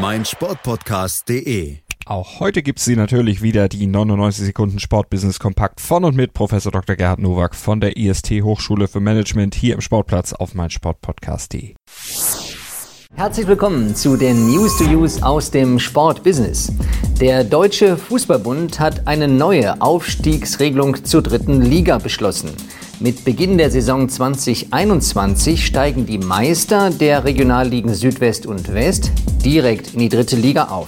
mein Sportpodcast.de. Auch heute gibt's sie natürlich wieder, die 99 Sekunden Sportbusiness Kompakt von und mit Professor Dr. Gerhard Nowak von der IST Hochschule für Management hier im Sportplatz auf mein Sportpodcast.de. Herzlich willkommen zu den News to Use aus dem Sportbusiness. Der Deutsche Fußballbund hat eine neue Aufstiegsregelung zur dritten Liga beschlossen. Mit Beginn der Saison 2021 steigen die Meister der Regionalligen Südwest und West direkt in die dritte Liga auf.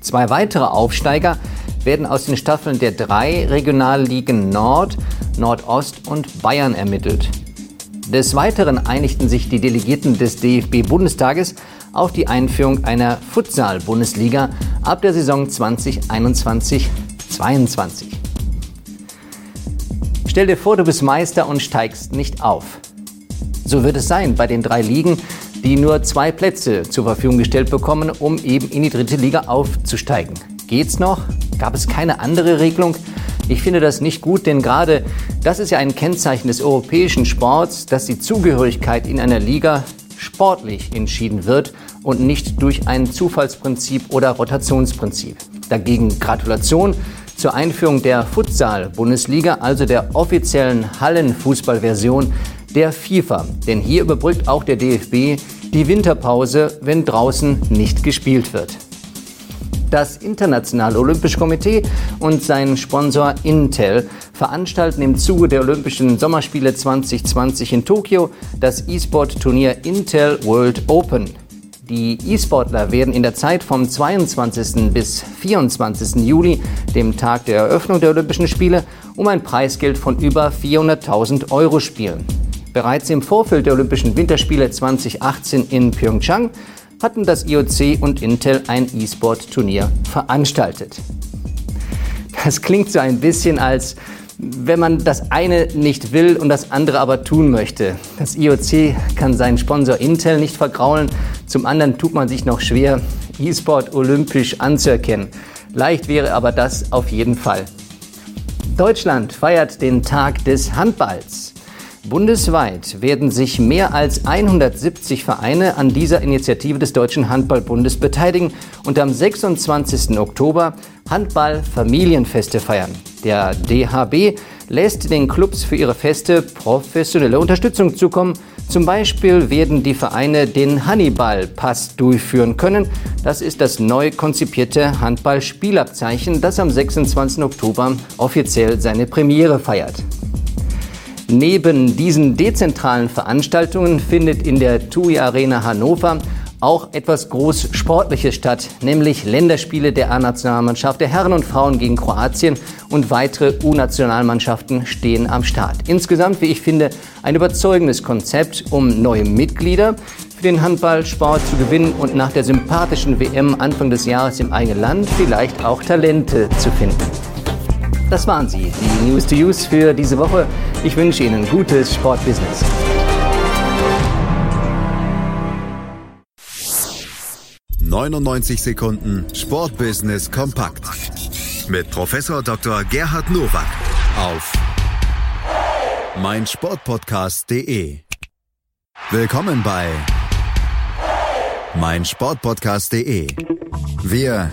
Zwei weitere Aufsteiger werden aus den Staffeln der drei Regionalligen Nord, Nordost und Bayern ermittelt. Des Weiteren einigten sich die Delegierten des DFB-Bundestages auf die Einführung einer Futsal-Bundesliga ab der Saison 2021-22. Stell dir vor, du bist Meister und steigst nicht auf. So wird es sein bei den drei Ligen, die nur zwei Plätze zur Verfügung gestellt bekommen, um eben in die dritte Liga aufzusteigen. Geht's noch? Gab es keine andere Regelung? Ich finde das nicht gut, denn gerade das ist ja ein Kennzeichen des europäischen Sports, dass die Zugehörigkeit in einer Liga sportlich entschieden wird und nicht durch ein Zufallsprinzip oder Rotationsprinzip. Dagegen Gratulation zur Einführung der Futsal-Bundesliga, also der offiziellen Hallenfußballversion der FIFA. Denn hier überbrückt auch der DFB die Winterpause, wenn draußen nicht gespielt wird. Das Internationale Olympische Komitee und sein Sponsor Intel veranstalten im Zuge der Olympischen Sommerspiele 2020 in Tokio das E-Sport-Turnier Intel World Open. Die E-Sportler werden in der Zeit vom 22. bis 24. Juli, dem Tag der Eröffnung der Olympischen Spiele, um ein Preisgeld von über 400.000 Euro spielen. Bereits im Vorfeld der Olympischen Winterspiele 2018 in Pyeongchang hatten das IOC und Intel ein E-Sport-Turnier veranstaltet. Das klingt so ein bisschen als wenn man das eine nicht will und das andere aber tun möchte. Das IOC kann seinen Sponsor Intel nicht vergraulen, zum anderen tut man sich noch schwer, E-Sport olympisch anzuerkennen. Leicht wäre aber das auf jeden Fall. Deutschland feiert den Tag des Handballs. Bundesweit werden sich mehr als 170 Vereine an dieser Initiative des Deutschen Handballbundes beteiligen und am 26. Oktober Handball-Familienfeste feiern. Der DHB lässt den Clubs für ihre Feste professionelle Unterstützung zukommen. Zum Beispiel werden die Vereine den Hannibal-Pass durchführen können. Das ist das neu konzipierte Handball-Spielabzeichen, das am 26. Oktober offiziell seine Premiere feiert. Neben diesen dezentralen Veranstaltungen findet in der TUI Arena Hannover auch etwas groß Sportliches statt, nämlich Länderspiele der A-Nationalmannschaft der Herren und Frauen gegen Kroatien und weitere U-Nationalmannschaften stehen am Start. Insgesamt, wie ich finde, ein überzeugendes Konzept, um neue Mitglieder für den Handballsport zu gewinnen und nach der sympathischen WM Anfang des Jahres im eigenen Land vielleicht auch Talente zu finden. Das waren sie, die News to Use für diese Woche. Ich wünsche Ihnen gutes Sportbusiness. »99 Sekunden Sportbusiness kompakt« mit Professor Dr. Gerhard Nowak auf meinsportpodcast.de. Willkommen bei meinsportpodcast.de. Wir